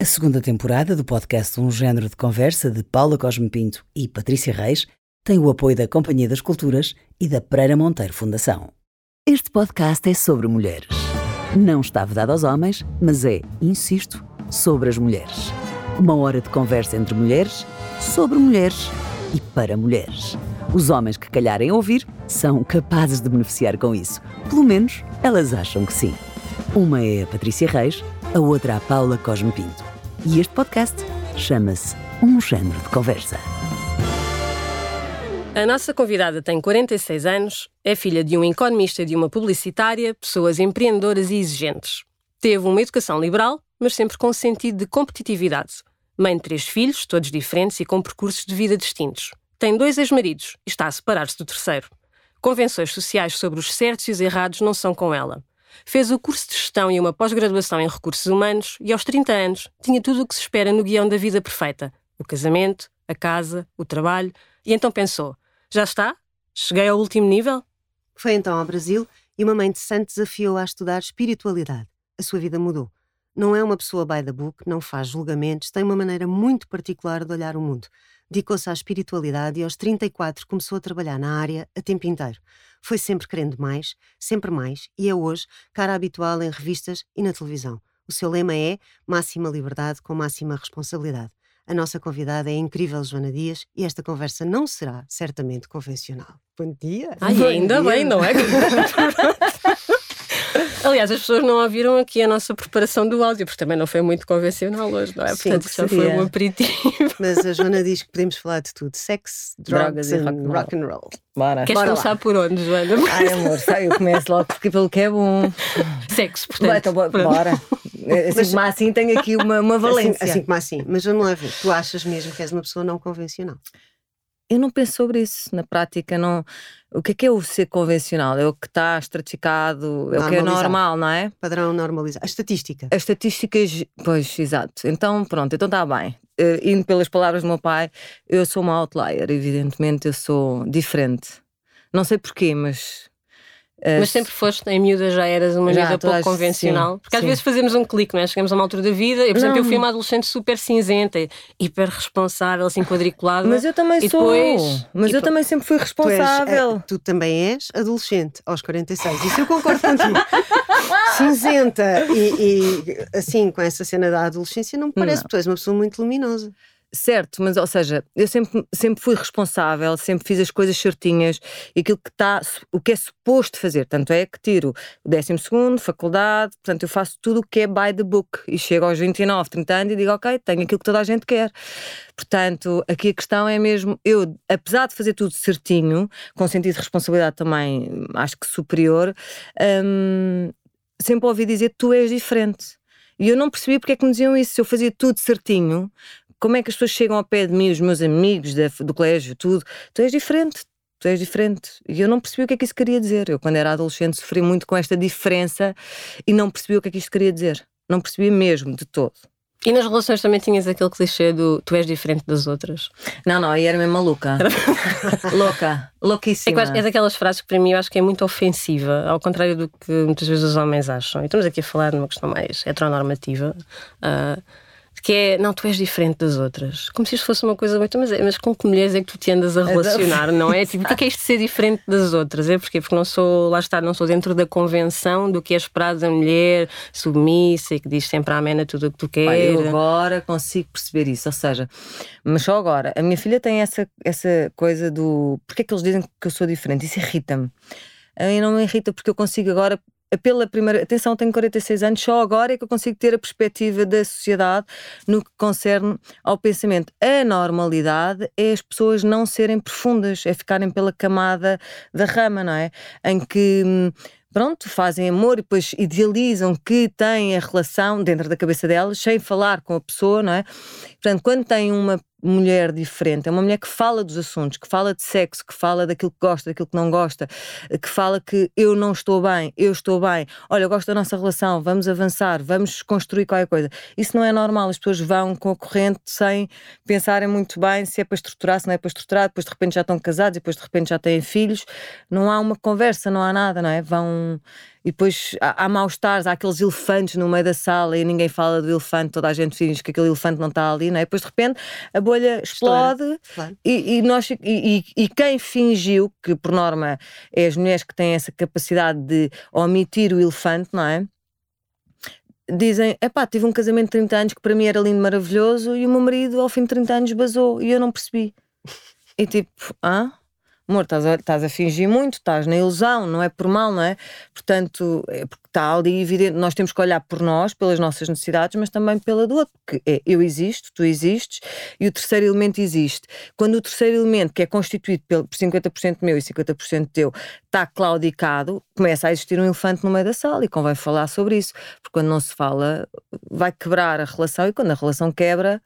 A segunda temporada do podcast Um Género de Conversa de Paula Cosme Pinto e Patrícia Reis tem o apoio da Companhia das Culturas e da Pereira Monteiro Fundação. Este podcast é sobre mulheres. Não está vedado aos homens, mas é, insisto, sobre as mulheres. Uma hora de conversa entre mulheres, sobre mulheres e para mulheres. Os homens que calharem ouvir são capazes de beneficiar com isso. Pelo menos elas acham que sim. Uma é a Patrícia Reis, a outra a Paula Cosme Pinto. E este podcast chama-se Um Género de Conversa. A nossa convidada tem 46 anos, é filha de um economista e de uma publicitária, pessoas empreendedoras e exigentes. Teve uma educação liberal, mas sempre com sentido de competitividade. Mãe de três filhos, todos diferentes e com percursos de vida distintos. Tem dois ex-maridos e está a separar-se do terceiro. Convenções sociais sobre os certos e os errados não são com ela. Fez o curso de gestão e uma pós-graduação em recursos humanos e, aos 30 anos, tinha tudo o que se espera no guião da vida perfeita: o casamento, a casa, o trabalho. E então pensou: já está? Cheguei ao último nível? Foi então ao Brasil e uma mãe de santo desafiou a estudar espiritualidade. A sua vida mudou. Não é uma pessoa by the book, não faz julgamentos, tem uma maneira muito particular de olhar o mundo. Dedicou-se à espiritualidade e aos 34 começou a trabalhar na área a tempo inteiro. Foi sempre querendo mais, sempre mais, e é hoje cara habitual em revistas e na televisão. O seu lema é máxima liberdade com máxima responsabilidade. A nossa convidada é a incrível Joana Dias e esta conversa não será certamente convencional. Bom dia! Ai, Bom ainda dia. bem, não é? Aliás, as pessoas não ouviram aqui a nossa preparação do áudio, porque também não foi muito convencional hoje, não é? Sim, Portanto, já foi um aperitivo. Mas a Joana diz que podemos falar de tudo: sexo, Drogas drogas e rock and roll. Bora. Queres Bora começar lá. por onde, Joana? Ai, amor, sai, eu começo logo porque pelo que é bom. Sexo, portanto. então, bo- Pronto. bora. Assim, Mas- como assim, tenho aqui uma, uma Assim, valência. assim como assim. Mas vamos lá ver. Tu achas mesmo que és uma pessoa não convencional? Eu não penso sobre isso. Na prática, não. O que é que é o ser convencional? É o que está estratificado, é o que é normal, não é? Padrão normalizado. A estatística. As estatísticas, pois, exato. Então, pronto, então está bem. Eh, indo pelas palavras do meu pai, eu sou uma outlier, evidentemente, eu sou diferente. Não sei porquê, mas. Eh, Mas sempre foste, em miúda já eras uma Já, miúda pouco convencional. sim, Porque às sim. vezes fazemos um clique, não é? Chegamos a uma altura da vida. Eu, por exemplo, eu fui uma adolescente super cinzenta, hiper responsável, assim quadriculada. Mas eu também E sou. depois- mas e eu também sempre fui Tu, és, responsável. eh, tu também és adolescente aos 46. Isso eu concordo contigo. Cinzenta e, e, assim, com essa cena da adolescência, não me parece. Não. Tu és uma pessoa muito luminosa. Certo, mas ou seja, eu sempre, sempre fui responsável, sempre fiz as coisas certinhas e aquilo que está, o que é suposto fazer. Tanto é que tiro o 12 segundo, faculdade, portanto eu faço tudo o que é by the book e chego aos 29, 30 anos e digo, ok, tenho aquilo que toda a gente quer. Portanto, aqui a questão é mesmo, eu, apesar de fazer tudo certinho, com sentido de responsabilidade também, acho que superior, hum, sempre ouvi dizer tu és diferente. E eu não percebi porque é que me diziam isso. Se eu fazia tudo certinho, como é que as pessoas chegam ao pé de mim, os meus amigos da- do colégio, tudo? Tu és diferente. Tu és diferente. E eu não percebi o que é que isso queria dizer. Eu, quando era adolescente, sofri muito com esta diferença e não percebi o que é que isto queria dizer. Não percebi mesmo, de todo. E nas relações também tinhas aquele clichê do tu és diferente das outras. Não, não, aí era mesmo maluca. Louca. É, Louquíssima. acho- é daquelas frases que para mim eu acho que é muito ofensiva, ao contrário do que muitas vezes os homens acham. E estamos aqui a falar numa questão mais heteronormativa. ah, que é, não, tu és diferente das outras. Como se isto fosse uma coisa muito. Mas, é- mas com que mulheres é que tu te andas a relacionar, não é? Tipo, o que é, que é isto de ser diferente das outras? É porque Porque não sou, lá está, não sou dentro da convenção do que é esperado da mulher submissa e que diz sempre amém a tudo o que tu queres. eu agora consigo perceber isso, ou seja, mas só agora. A minha filha tem essa, essa coisa do porque é que eles dizem que eu sou diferente? Isso irrita-me. A mim não me irrita porque eu consigo agora, pela primeira. Atenção, tenho 46 anos, só agora é que eu consigo ter a perspectiva da sociedade no que concerne ao pensamento. A normalidade é as pessoas não serem profundas, é ficarem pela camada da rama, não é? Em que. hum, Pronto, fazem amor e depois idealizam que têm a relação dentro da cabeça delas, sem falar com a pessoa, não é? Portanto, quando tem uma mulher diferente, é uma mulher que fala dos assuntos, que fala de sexo, que fala daquilo que gosta, daquilo que não gosta, que fala que eu não estou bem, eu estou bem, olha, eu gosto da nossa relação, vamos avançar, vamos construir qualquer coisa. Isso não é normal, as pessoas vão com a corrente sem pensarem muito bem se é para estruturar, se não é para estruturar, depois de repente já estão casados e depois de repente já têm filhos. Não há uma conversa, não há nada, não é? Vão. E depois há, há maus-estares, há aqueles elefantes no meio da sala e ninguém fala do elefante, toda a gente finge que aquele elefante não está ali, não é? Depois de repente a bolha explode Claro. e, e nós, e, e- e quem fingiu, que por norma é as mulheres que têm essa capacidade de omitir o elefante, não é? Dizem, epá, tive um casamento de 30 anos que para mim era lindo, maravilhoso, e o meu marido ao fim de 30 anos basou e eu não percebi. E tipo, hã? Amor, estás a, estás a fingir muito, estás na ilusão, não é por mal, não é? Portanto, é porque está ali evidente, nós temos que olhar por nós, pelas nossas necessidades, mas também pela do outro, porque é eu existo, tu existes e o terceiro elemento existe. Quando o terceiro elemento, que é constituído por 50% meu e 50% teu, está claudicado, começa a existir um elefante no meio da sala e convém falar sobre isso, porque quando não se fala, vai quebrar a relação e quando a relação quebra,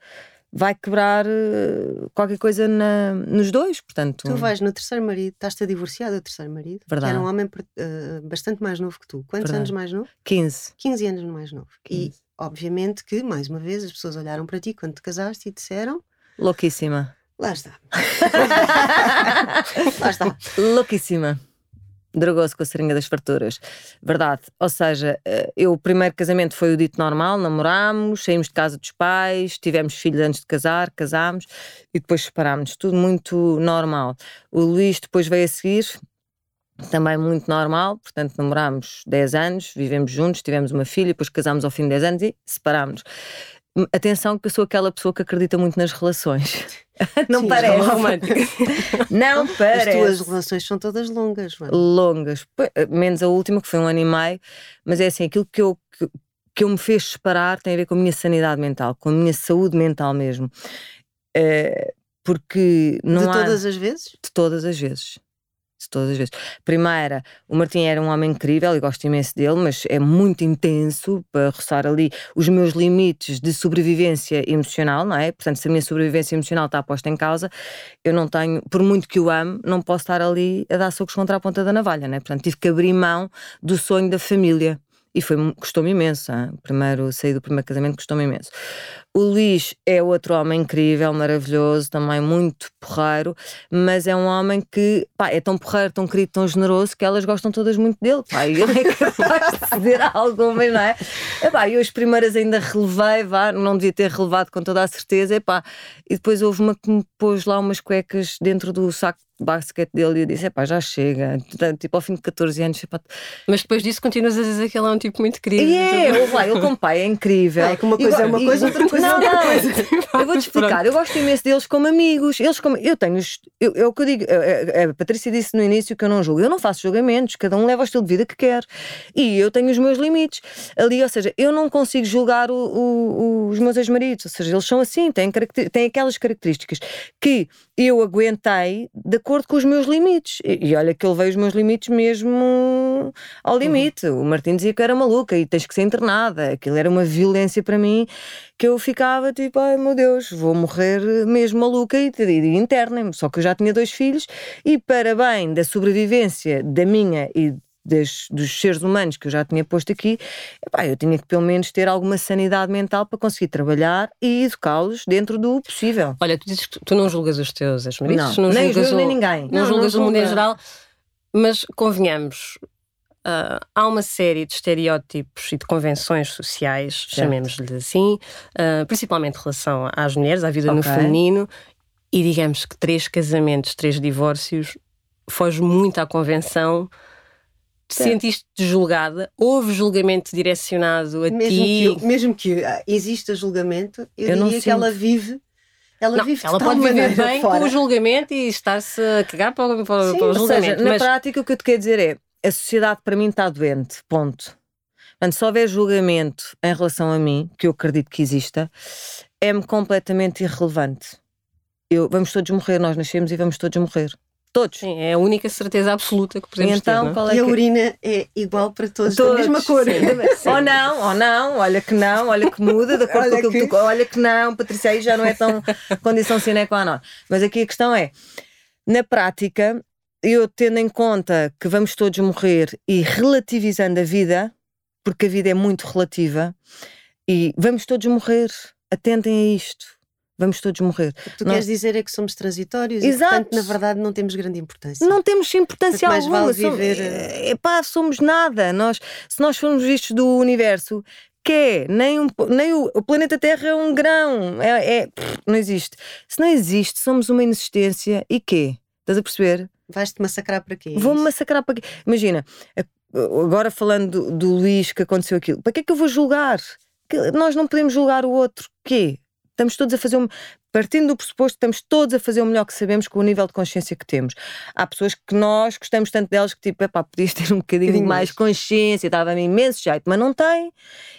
vai quebrar eh, qualquer coisa na- nos dois, portanto. Tu vais no terceiro marido, estás-te a divorciar do terceiro marido, que Verdade. era um homem eh, bastante mais novo que tu. Quantos Verdade. anos mais novo? 15. 15 anos mais novo. E, 15. obviamente, que, mais uma vez, as pessoas olharam para ti quando te casaste e disseram: Louquíssima. lá está. lá está. Louquíssima. Drogou-se com a seringa das farturas. Verdade. Ou seja, eh, eu, o primeiro casamento foi o dito normal, namorámos, saímos de casa dos pais, tivemos filhos antes de casar, casámos e depois separámos. Tudo muito normal. O Luís depois veio a seguir, também muito normal, portanto namorámos 10 anos, vivemos juntos, tivemos uma filha, depois casámos ao fim de 10 anos e separámos. Atenção que eu sou aquela pessoa que acredita muito nas relações. Não Sim, parece. romântica. Não As parece tuas relações são todas longas, Joana. longas, Pô, menos a última, que foi um ano e meio, mas é assim, aquilo que eu, que, que eu me fez separar tem a ver com a minha sanidade mental, com a minha saúde mental mesmo. Eh, porque não De há todas as vezes? de todas as vezes. De todas as vezes. Primeira, o Martim era um homem incrível e gosto imenso dele, mas é muito intenso para roçar ali os meus limites de sobrevivência emocional, não é? Portanto, se a minha sobrevivência emocional está posta em causa, eu não tenho, por muito que o ame, não posso estar ali a dar socos contra a ponta da navalha, não é? Portanto, tive que abrir mão do sonho da família. E foi, custou-me imenso. hein? Primeiro, sair do primeiro casamento custou-me imenso. O Luís é outro homem incrível, maravilhoso, também muito porreiro, mas é um homem que pá, é tão porreiro, tão querido, tão generoso que elas gostam todas muito dele. Pá, e ele é capaz de ceder a algumas, não é? Epá, eu as primeiras ainda relevei, vá, não devia ter relevado com toda a certeza, epá, e depois houve uma que me pôs lá umas cuecas dentro do saco de basquete dele e eu disse: epá, já chega. Tipo, ao fim de 14 anos, epá, Mas depois disso continuas a dizer que ele é um tipo muito querido. e é, ouve lá, ele como pai é incrível. É que uma E coisa é go- uma e- coisa, outra coisa não, é não, coisa. Eu vou-te explicar, eu gosto imenso deles como amigos. Eles como, eu tenho, os- eu, é o que eu digo, a, a- a Patrícia disse no início que eu não julgo. Eu não faço julgamentos, cada um leva o estilo de vida que quer. E eu tenho os meus limites ali, ou seja, eu não consigo julgar o- o- os meus ex-maridos, ou seja, eles são assim, têm, têm aquelas características que eu aguentei de acordo com os meus limites. E, e olha que ele veio os meus limites mesmo ao limite. O Martim dizia que era maluca e tens que ser internada. Aquilo era uma violência para mim que eu ficava tipo, ai meu Deus, vou morrer mesmo maluca e, e internem-me. Só que eu já tinha dois filhos e para bem da sobrevivência da minha e das- dos seres humanos que eu já tinha posto aqui, epá, eu tinha que pelo menos ter alguma sanidade mental para conseguir trabalhar e educá-los dentro do possível. Olha, tu dizes que tu não julgas os teus ex-maridos, Não, não, nem os julgas nem o- ninguém. Não, Não, julgas não o mundo em geral, mas convenhamos, ah, há uma série de estereótipos e de convenções sociais, chamemos-lhe assim, ah, principalmente em relação às mulheres, à vida no Ok. feminino, e digamos que três casamentos, três divórcios, foge muito à convenção. Certo. Sentiste julgada? Houve julgamento direcionado a Mesmo ti? que, mesmo que ah, exista julgamento, eu, Eu não diria que ela vive. Ela Não, ela pode viver bem fora. com o julgamento e estar-se a cagar para, o- para, Sim, para o Ou julgamento. seja, na mas prática o que eu te quero dizer é a sociedade para mim está doente, ponto. Portanto, se houver julgamento em relação a mim, que eu acredito que exista, é-me completamente irrelevante. Eu, vamos todos morrer, nós nascemos e vamos todos morrer. Todos. sim, é a única certeza absoluta que podemos ter. então, é? qual é E a que... urina é igual para todos, Todos, da mesma cor. sim. Ou não, ou não, olha que não, olha que muda, de acordo com aquilo que que- tu. Olha que não, Patrícia, aí já não é tão condição sine qua non. Mas aqui a questão é, na prática, eu tendo em conta que vamos todos morrer e relativizando a vida, porque a vida é muito relativa, e vamos todos morrer, atentem a isto. Vamos todos morrer. O que tu queres dizer é que somos transitórios Exato. e, portanto, na verdade, não temos grande importância. Não temos importância mais alguma. vale Somos, viver- é, epá, somos nada. Nós, se nós formos vistos do universo, que é? Nem, um, nem o, o planeta Terra é um grão. É, é- pff, não existe. Se não existe, somos uma inexistência e quê? Estás a perceber? Vais-te massacrar para quê? É Vou-me massacrar para quê? Imagina, agora falando do, do Luís que aconteceu aquilo, para que é que eu vou julgar? Que nós não podemos julgar o outro. Quê? Estamos todos a fazer um. Partindo do pressuposto estamos todos a fazer o melhor que sabemos com o nível de consciência que temos. Há pessoas que nós gostamos tanto delas que, tipo, epá, podias ter um bocadinho mais mais. consciência, dava-me imenso jeito, mas não tem.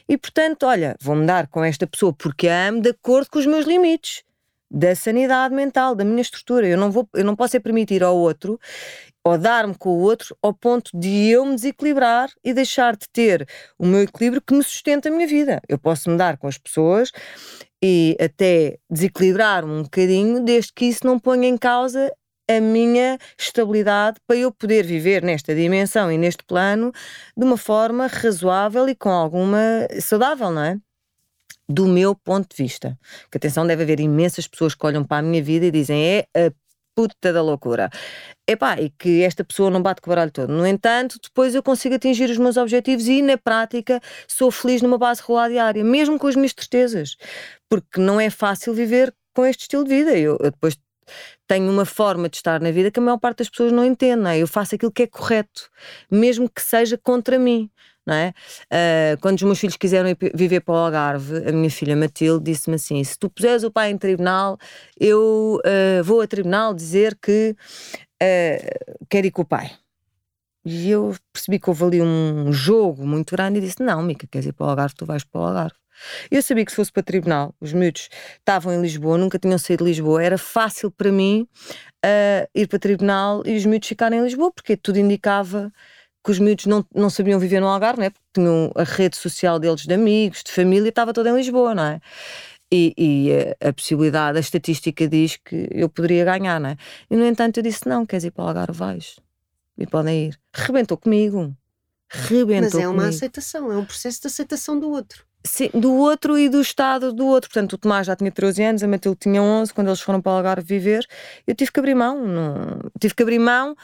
E portanto, olha, vou-me dar com esta pessoa porque a amo de acordo com os meus limites da sanidade mental, da minha estrutura. Eu não, vou, eu não posso é permitir ao outro ou dar-me com o outro ao ponto de eu me desequilibrar e deixar de ter o meu equilíbrio que me sustenta a minha vida. Eu posso me dar com as pessoas e até desequilibrar-me um bocadinho, desde que isso não ponha em causa a minha estabilidade para eu poder viver nesta dimensão e neste plano de uma forma razoável e com alguma saudável, não é? Do meu ponto de vista. Que atenção, deve haver imensas pessoas que olham para a minha vida e dizem é a puta da loucura. Epá, e que esta pessoa não bate com o baralho todo. No entanto, depois eu consigo atingir os meus objetivos e, na prática, sou feliz numa base regular diária, mesmo com as minhas tristezas. Porque não é fácil viver com este estilo de vida. Eu, eu depois tenho uma forma de estar na vida que a maior parte das pessoas não entende. Não é? Eu faço aquilo que é correto, mesmo que seja contra mim. Não é? Ah, quando os meus filhos quiseram viver para o Algarve, a minha filha Matilde disse-me assim: se tu puseres o pai em tribunal, eu ah, vou a tribunal dizer que ah, quero ir com o pai. E eu percebi que houve ali um jogo muito grande e disse: Não, Mica, queres ir para o Algarve, tu vais para o Algarve. Eu sabia que se fosse para tribunal, os miúdos estavam em Lisboa, nunca tinham saído de Lisboa, era fácil para mim ah, ir para tribunal e os miúdos ficarem em Lisboa, porque tudo indicava que os miúdos não, não sabiam viver no Algarve, não é? porque tinham a rede social deles de amigos, de família, estava toda em Lisboa, não é? E, e a, a possibilidade, a estatística diz que eu poderia ganhar, não é? E no entanto eu disse: Não, queres ir para o Algarve, vais. E podem ir. Rebentou comigo. Rebentou Mas é uma comigo. aceitação, é um processo de aceitação do outro. Sim, do outro e do estado do outro. Portanto, o Tomás já tinha 13 anos, a Matilde tinha 11, quando eles foram para o Algarve viver, eu tive que abrir mão. Não... Tive que abrir mão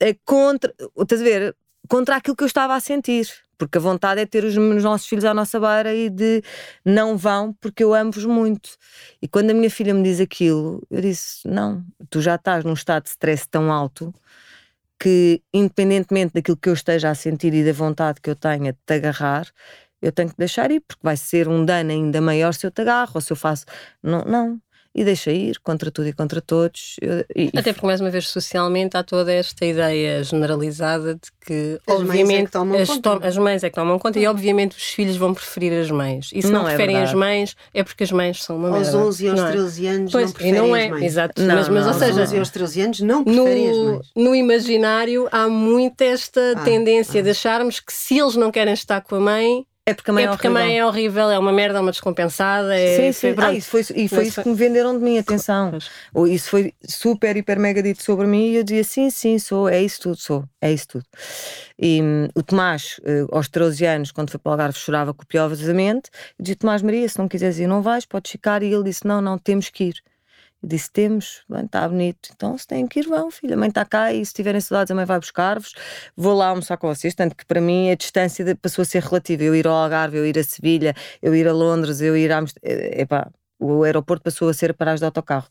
eh, contra, estás a ver, contra aquilo que eu estava a sentir. Porque a vontade é ter os os nossos filhos à nossa beira e de não vão porque eu amo-vos muito. E quando a minha filha me diz aquilo, eu disse: Não, tu já estás num estado de stress tão alto que, independentemente daquilo que eu esteja a sentir e da vontade que eu tenha de te agarrar, eu tenho que deixar ir, porque vai ser um dano ainda maior se eu te agarro ou se eu faço. Não, não. E deixa ir, contra tudo e contra todos. E- Até porque, mais uma vez, socialmente há toda esta ideia generalizada de que, As mães é que obviamente, tomam as, conta. to- as mães é que tomam conta e, obviamente, os filhos vão preferir as mães. E se não, Não é preferem as verdade. mães, é porque as mães são uma Aos merda. 11 e aos não é? 13 anos Pois, não preferem não as é, mães. exato. Não, mas, mas, ou Aos seja, 11 e aos 13 anos não preferem as no, mães. no imaginário há muito esta Ah, tendência ah. de acharmos que se eles não querem estar com a mãe, é porque a mãe é é porque a mãe horrível. é horrível, é uma merda, é uma descompensada. É, Sim, sim. pronto. Ah, isso foi, e foi isso foi- que me venderam de mim, atenção. Ou Isso foi super, hiper, mega dito sobre mim e eu dizia sim, sim, sou, é isso tudo, sou, é isso tudo. E hum, o Tomás, eh, aos 13 anos, quando foi para o Algarve, chorava copiosamente. Eu dizia, Tomás Maria, se não quiseres ir, não vais, podes ficar. E ele disse, não, não, temos que ir. Eu disse, temos, está bonito. Então, se têm que ir, vão, filha. A mãe está cá e se tiverem saudades, a mãe vai buscar-vos. Vou lá almoçar com vocês. Tanto que para mim a distância passou a ser relativa. Eu ir ao Algarve, eu ir a Sevilha, eu ir a Londres, eu ir a Amsterdã. Epá, o aeroporto passou a ser a paragem de autocarro.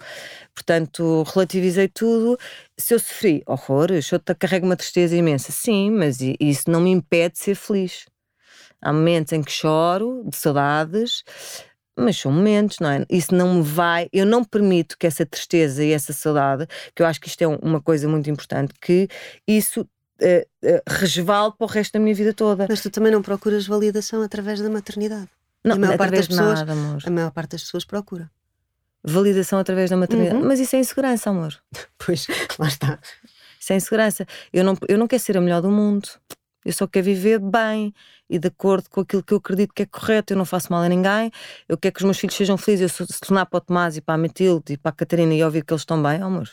Portanto, relativizei tudo. Se eu sofri horrores, eu te- carrego uma tristeza imensa. Sim, mas isso não me impede de ser feliz. Há momentos em que choro, de saudades, mas são momentos, não é? Isso não me vai. Eu não permito que essa tristeza e essa saudade, que eu acho que isto é um- uma coisa muito importante, que isso eh, eh, resvale para o resto da minha vida toda. Mas tu também não procuras validação através da maternidade. Não, a maior parte das pessoas- nada, amor. A maior parte das pessoas procura. Validação através da maternidade. Uhum. Mas isso é insegurança, amor. Pois, lá está. Isso é insegurança. Eu não, eu não quero ser a melhor do mundo. Eu só quero viver bem e de acordo com aquilo que eu acredito que é correto. Eu não faço mal a ninguém. Eu quero que os meus filhos sejam felizes. Eu se tornar para o Tomás e para a Matilde e para a Catarina e ouvir que eeles estão bem, oh, amor,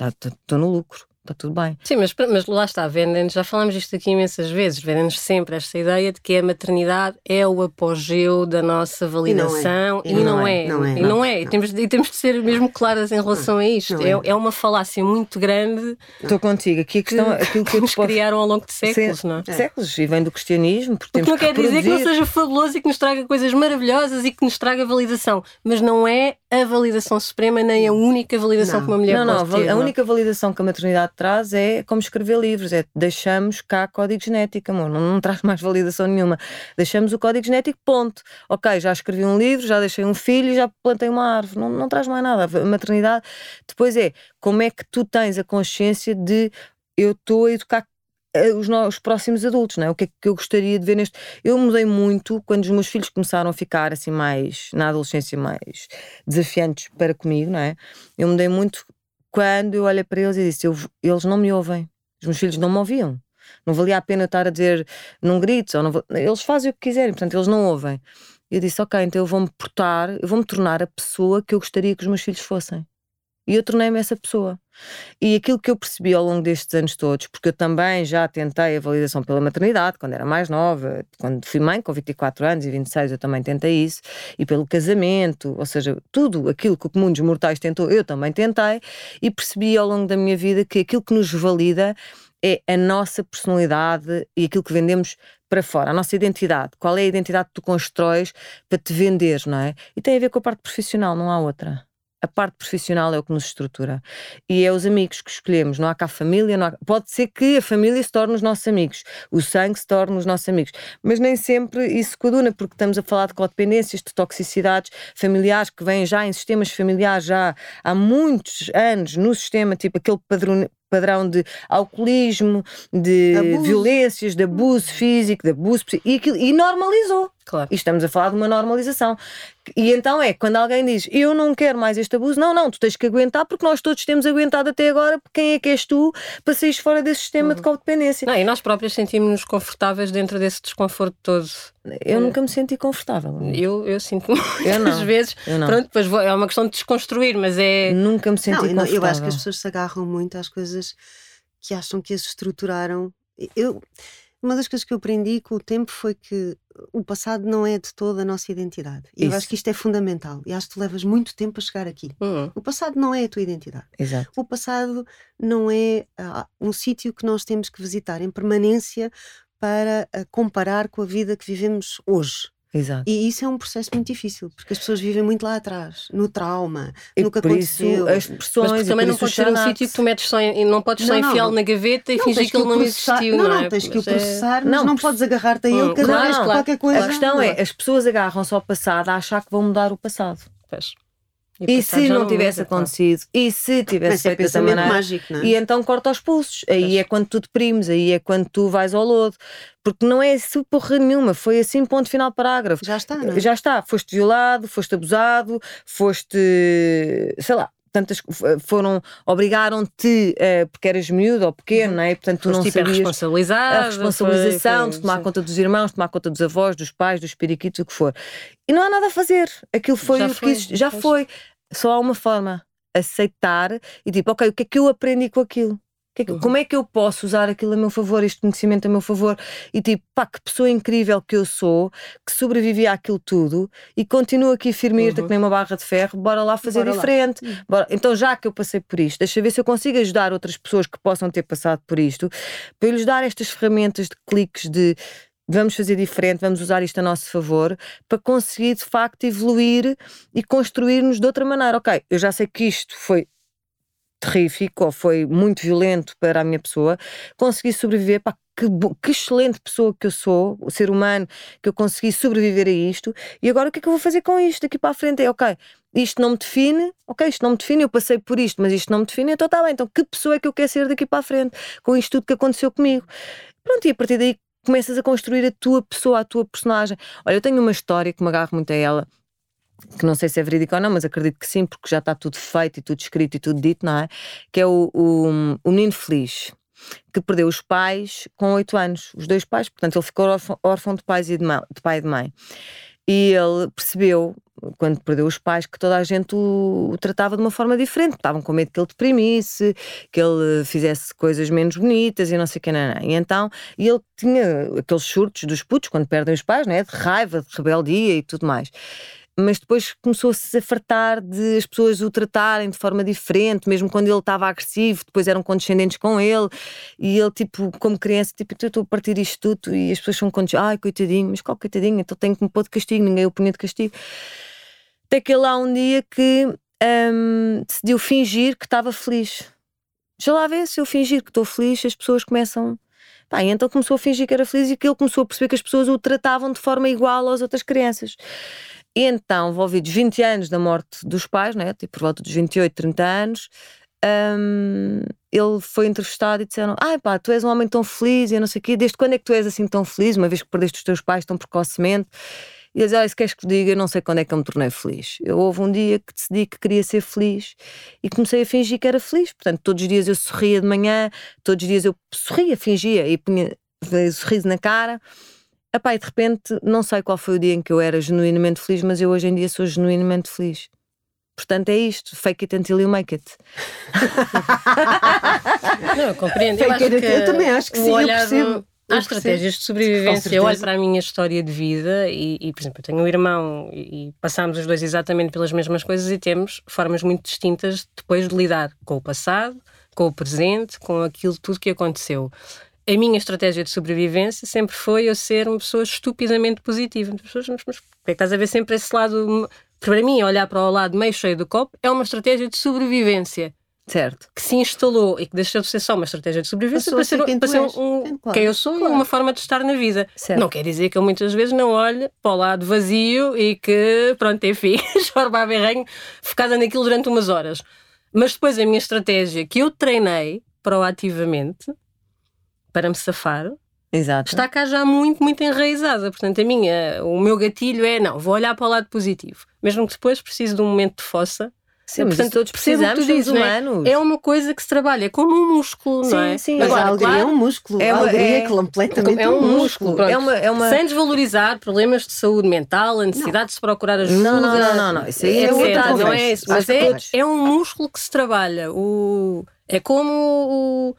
estou no lucro. Está tudo bem. Sim, mas, mas lá está, vendem já falamos isto aqui imensas vezes, vendem-nos sempre esta ideia de que a maternidade é o apogeu da nossa validação e não é. E não, não, é. é. E não é. E temos, e temos de ser mesmo claras em relação a isto. é. É, é uma falácia muito grande. Estou contigo. Aqui a questão, aquilo que nos criaram ao longo de séculos, não é? Séculos, e vem do cristianismo, porque, porque não que quer dizer que não seja fabuloso e que nos traga coisas maravilhosas e que nos traga validação, mas não é a validação suprema nem a única validação Não. que uma mulher Não, não, pode ter. a não única validação que a maternidade traz é como escrever livros, é deixamos cá código genético, amor, não, não traz mais validação nenhuma. Deixamos o código genético, ponto. Ok, já escrevi um livro, já deixei um filho, já plantei uma árvore, não, não traz mais nada. A maternidade, depois é como é que tu tens a consciência de eu estou a educar os, no- os próximos adultos, não é? O que é que eu gostaria de ver neste. Eu mudei muito quando os meus filhos começaram a ficar assim mais, na adolescência, mais desafiantes para comigo, não é? Eu mudei muito quando eu olhei para eles e disse: eu, eles não me ouvem, os meus filhos não me ouviam. Não valia a pena eu estar a dizer num grito, ou não eles fazem o que quiserem, portanto, eles não ouvem. Eu disse: Ok, então eu vou-me portar, eu vou-me tornar a pessoa que eu gostaria que os meus filhos fossem. E eu tornei-me essa pessoa. E aquilo que eu percebi ao longo destes anos todos, porque eu também já tentei a validação pela maternidade, quando era mais nova, quando fui mãe com 24 anos e 26 eu também tentei isso, e pelo casamento, ou seja, tudo aquilo que o comum dos mortais tentou, eu também tentei, e percebi ao longo da minha vida que aquilo que nos valida é a nossa personalidade e aquilo que vendemos para fora, a nossa identidade. Qual é a identidade que tu constróis para te vender, não é? E tem a ver com a parte profissional, não há outra. A parte profissional é o que nos estrutura. E é os amigos que escolhemos. Não há cá família. Não há... Pode ser que a família se torne os nossos amigos. O sangue se torne os nossos amigos. Mas nem sempre isso coaduna, porque estamos a falar de codependências, de toxicidades familiares que vêm já em sistemas familiares já há muitos anos no sistema, tipo aquele padrão, padrão de alcoolismo, de Abuso. violências, de abuso físico, de abuso e, aquilo- e normalizou. Claro. E estamos a falar de uma normalização. E então é, quando alguém diz eu não quero mais este abuso, não, não, tu tens que aguentar porque nós todos temos aguentado até agora, porque quem é que és tu para sair fora desse sistema Uhum. de codependência? Não, e nós próprios sentimos-nos confortáveis dentro desse desconforto todo. Eu nunca me senti confortável. Eu, eu sinto Eu muitas não. vezes. Eu não. Pronto, depois vou- é uma questão de desconstruir, mas é. Nunca me senti não- confortável. eu acho que as pessoas se agarram muito às coisas que acham que as estruturaram. Eu, uma das coisas que eu aprendi com o tempo foi que o passado não é de toda a nossa identidade. E eu acho que isto é fundamental. E acho que tu levas muito tempo a chegar aqui. Hum, O passado não é a tua identidade. Exato. O passado não é ah, um sítio que nós temos que visitar em permanência para ah, comparar com a vida que vivemos hoje. Exato. E isso é um processo muito difícil, porque as pessoas vivem muito lá atrás, no trauma, E no que por isso aconteceu. as Mas porque e também não pode ser um sítio que tu metes só em, e não podes só enfiá-lo não. na gaveta e Não, fingir que ele não existiu. Não, Não, não, é? tens que o Mas é- processar, mas Não, não, podes agarrar-te a ele cada vez que qualquer coisa. A questão é, as pessoas agarram-se ao passado a achar que vão mudar o passado. Pois. E, passado se não tivesse claro. acontecido? E se tivesse Mas é feito dessa maneira? mágico, não é? E então corta aos pulsos. Aí Pois. é quando tu deprimes, aí é quando tu vais ao lodo. Porque não é assim porra nenhuma, foi assim, ponto final, parágrafo. Já está, não é? Já está, foste violado, foste abusado, foste, sei lá, tantas foram, obrigaram-te, eh, porque eras miúdo ou pequeno, não é? Portanto, tu não Foste sabias hiperresponsabilizado, a responsabilização foi- de foi- tomar sim. conta dos irmãos, tomar conta dos avós, dos pais, dos periquitos, o que for. E não há nada a fazer. Aquilo foi Já o que foi. Já pois. foi. Só há uma forma. Aceitar e tipo, ok, o que é que eu aprendi com aquilo? É Uhum. Como é que eu posso usar aquilo a meu favor, este conhecimento a meu favor? E tipo, pá, que pessoa incrível que eu sou, que sobrevivi àquilo tudo e continuo aqui firme-te Uhum. que nem uma barra de ferro, bora lá fazer Bora lá. diferente. Hum. Bora- Então, já que eu passei por isto, deixa eu ver se eu consigo ajudar outras pessoas que possam ter passado por isto, para eu lhes dar estas ferramentas de cliques de vamos fazer diferente, vamos usar isto a nosso favor, para conseguir de facto evoluir e construir-nos de outra maneira. Ok, eu já sei que isto foi terrífico ou foi muito violento para a minha pessoa, consegui sobreviver, pá, que, que excelente pessoa que eu sou, o ser humano, que eu consegui sobreviver a isto, e agora o que é que eu vou fazer com isto daqui para a frente? É, ok, isto não me define, ok, isto não me define, eu passei por isto, mas isto não me define, então está bem, então que pessoa é que eu quero ser daqui para a frente, com isto tudo que aconteceu comigo? Pronto, e a partir daí começas a construir a tua pessoa, a tua personagem. Olha, eu tenho uma história que me agarro muito a ela, que não sei se é verídico ou não, mas acredito que sim, porque já está tudo feito e tudo escrito e tudo dito, não é? Que é o, o, o menino feliz, que perdeu os pais com 8 anos, os dois pais, portanto ele ficou órfão, de pais e de, mãe, de pai e de mãe. E ele percebeu, quando perdeu os pais, que toda a gente o, o tratava de uma forma diferente. Estavam com medo que ele deprimisse, que ele fizesse coisas menos bonitas e não sei o que, não, não. E então, e ele tinha aqueles surtos dos putos quando perdem os pais, né? de raiva, de rebeldia e tudo mais mas depois começou-se a fartar de as pessoas o tratarem de forma diferente, mesmo quando ele estava agressivo, depois eram condescendentes com ele, e ele, tipo, como criança, tipo, eu estou a partir disto tudo, e as pessoas são condescendentes, ai, coitadinho, mas qual coitadinho, então tenho que me pôr de castigo, ninguém o punha de castigo. Até que lá um dia que um, decidiu fingir que estava feliz. Já lá vê, se eu fingir que estou feliz, as pessoas começam. Pá, então começou a fingir que era feliz e que ele começou a perceber que as pessoas o tratavam de forma igual às outras crianças. E então, envolvidos 20 anos da morte dos pais, né, tipo por volta dos 28, 30 anos, um, ele foi entrevistado e disseram: Ai pá, tu és um homem tão feliz e não sei o quê, desde quando é que tu és assim tão feliz, uma vez que perdeste os teus pais tão precocemente? E ele dizia: Olha, se queres que te diga, eu não sei quando é que eu me tornei feliz. Eu houve um dia que decidi que queria ser feliz e comecei a fingir que era feliz. Portanto, todos os dias eu sorria de manhã, todos os dias eu sorria, fingia e punha sorriso na cara. Epá, e de repente, não sei qual foi o dia em que eu era genuinamente feliz, mas eu hoje em dia sou genuinamente feliz. Portanto, é isto. Fake it until you make it. não, eu compreendo. Eu, que eu, também acho que sim, eu percebo. Há estratégias de sobrevivência. Eu olho para a minha história de vida e, e por exemplo, eu tenho um irmão e, e passámos os dois exatamente pelas mesmas coisas e temos formas muito distintas depois de lidar com o passado, com o presente, com aquilo tudo que aconteceu a minha estratégia de sobrevivência sempre foi eu ser uma pessoa estupidamente positiva. As pessoas, mas, mas é que estás a ver sempre esse lado? Para mim, olhar para o lado meio cheio do copo é uma estratégia de sobrevivência. Certo. Que se instalou e que deixou de ser só uma estratégia de sobrevivência para ser, quem, para ser um, um claro. quem eu sou claro. e uma forma de estar na vida. Certo. Não quer dizer que eu muitas vezes não olhe para o lado vazio e que, pronto, enfim, choro a berrenho, focada naquilo durante umas horas. Mas depois a minha estratégia que eu treinei proativamente para me safar, Exato. está cá já muito, muito enraizada. Portanto, a minha, o meu gatilho é não, vou olhar para o lado positivo. Mesmo que depois precise de um momento de fossa. Sim, portanto, todos precisamos, somos é? humanos. É? é uma coisa que se trabalha, é como um músculo, sim, não é? Sim, Mas a alegria claro, é um músculo. É uma, alegria é, é completamente é um, músculo. músculo. É uma, é uma... Sem desvalorizar problemas de saúde mental, a necessidade não. de se procurar ajuda. Não, não, não, não, não. Isso aí é, outra, não é isso. Mas é, é um músculo que se trabalha. O, é como o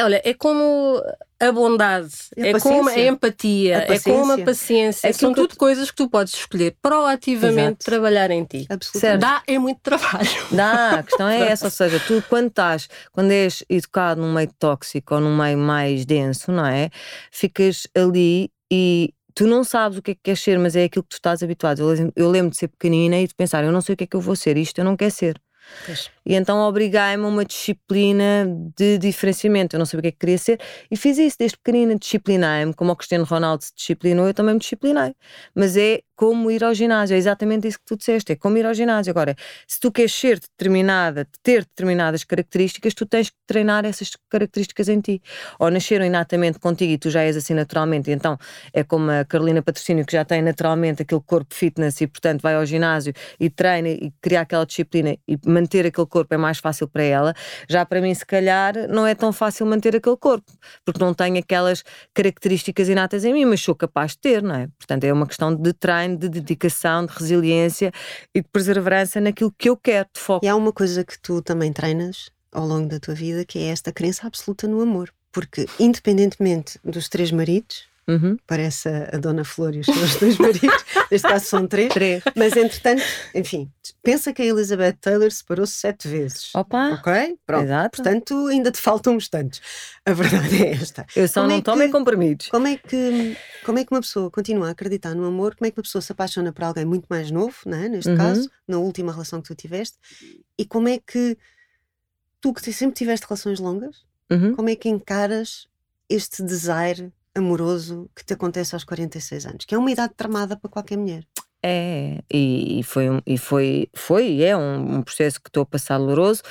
Olha, é como a bondade, a é como a empatia, a é como a paciência. É São tudo tu... coisas que tu podes escolher proativamente Exato. trabalhar em ti. Absolutamente. Dá é muito trabalho. Dá, a questão é essa, ou seja, tu quando estás, quando és educado num meio tóxico ou num meio mais denso, não é? Ficas ali e tu não sabes o que é que queres ser, mas é aquilo que tu estás habituado. Eu, eu lembro de ser pequenina e de pensar, eu não sei o que é que eu vou ser, isto eu não quero ser. Pois. E então obriguei-me a uma disciplina de diferenciamento. Eu não sabia o que é que queria ser e fiz isso desde pequenina. Disciplinei-me, como o Cristiano Ronaldo se disciplinou, eu também me disciplinei. Mas é como ir ao ginásio, é exatamente isso que tu disseste, é como ir ao ginásio. Agora, se tu queres ser determinada, ter determinadas características, tu tens que treinar essas características em ti. Ou nasceram inatamente contigo e tu já és assim naturalmente, então é como a Carolina Patrocínio, que já tem naturalmente aquele corpo fitness e, portanto, vai ao ginásio e treina e cria aquela disciplina e manter aquele corpo é mais fácil para ela. Já para mim, se calhar, não é tão fácil manter aquele corpo, porque não tenho aquelas características inatas em mim, mas sou capaz de ter, não é? Portanto, é uma questão de treino, de dedicação, de resiliência e de perseverança naquilo que eu quero, de foco. E há uma coisa que tu também treinas ao longo da tua vida, que é esta crença absoluta no amor. Porque, independentemente dos três maridos, Uhum. Parece a, a, Dona Flor e os seus dois maridos, neste caso são três. três. Mas entretanto, enfim, pensa que a Elizabeth Taylor separou-se sete vezes. Opa! Ok? Pronto. Exato. Portanto, ainda te faltam uns tantos. A verdade é esta. Eu só como não é tomo comprimidos. Como é, que, como é que uma pessoa continua a acreditar no amor? Como é que uma pessoa se apaixona por alguém muito mais novo, é? neste uhum. caso, na última relação que tu tiveste? E como é que tu, que sempre tiveste relações longas, uhum. como é que encaras este desaire amoroso que te acontece aos 46 anos, que é uma idade tramada para qualquer mulher. É, e, foi, e foi, foi e é um, um, processo que estou a passar doloroso,